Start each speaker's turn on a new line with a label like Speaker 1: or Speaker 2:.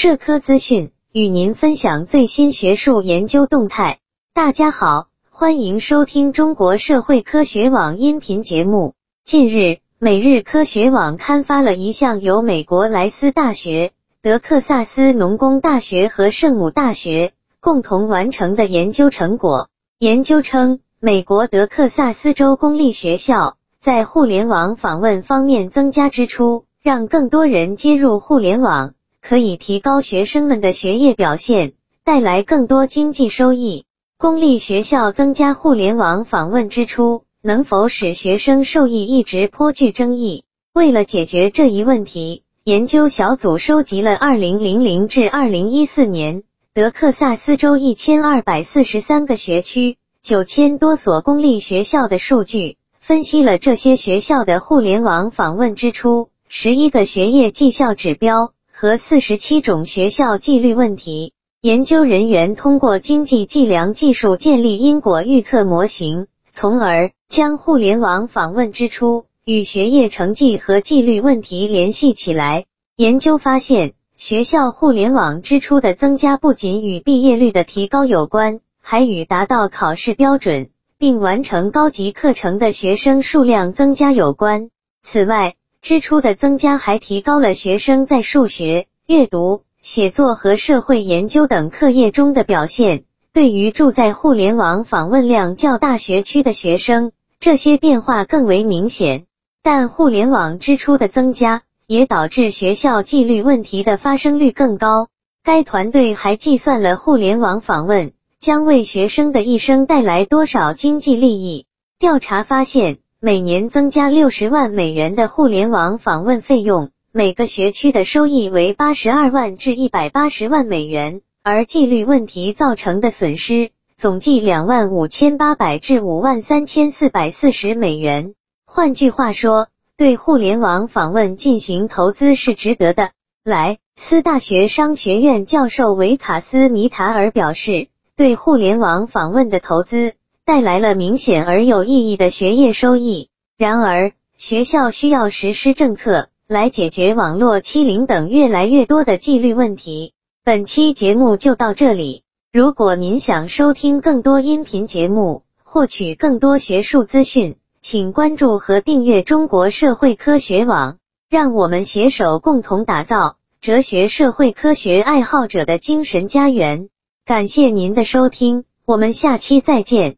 Speaker 1: 社科资讯，与您分享最新学术研究动态。大家好，欢迎收听中国社会科学网音频节目。近日，每日科学网刊发了一项由美国莱斯大学、德克萨斯农工大学和圣母大学共同完成的研究成果。研究称，美国德克萨斯州公立学校在互联网访问方面增加支出。让更多人接入互联网，可以提高学生们的学业表现，带来更多经济收益。公立学校增加互联网访问支出，能否使学生受益，一直颇具争议。为了解决这一问题，研究小组收集了二零零零至二零一四年德克萨斯州一千二百四十三个学区、九千多所公立学校的数据，分析了这些学校的互联网访问支出。十一个学业绩效指标和四十七种学校纪律问题，研究人员通过经济计量技术建立因果预测模型，从而将互联网访问支出与学业成绩和纪律问题联系起来。研究发现，学校互联网支出的增加不仅与毕业率的提高有关，还与达到考试标准并完成高级课程的学生数量增加有关。此外，支出的增加还提高了学生在数学、阅读、写作和社会研究等课业中的表现。对于住在互联网访问量较大学区的学生，这些变化更为明显。但互联网支出的增加也导致学校纪律问题的发生率更高。该团队还计算了互联网访问将为学生的一生带来多少经济利益。调查发现。每年增加六十万美元的互联网访问费用，每个学区的收益为八十二万至一百八十万美元，而纪律问题造成的损失总计两万五千八百至五万三千四百四十美元。换句话说，对互联网访问进行投资是值得的。莱斯大学商学院教授维卡斯米塔尔表示，对互联网访问的投资。带来了明显而有意义的学业收益。然而，学校需要实施政策来解决网络欺凌等越来越多的纪律问题。本期节目就到这里。如果您想收听更多音频节目，获取更多学术资讯，请关注和订阅中国社会科学网。让我们携手共同打造哲学社会科学爱好者的精神家园。感谢您的收听，我们下期再见。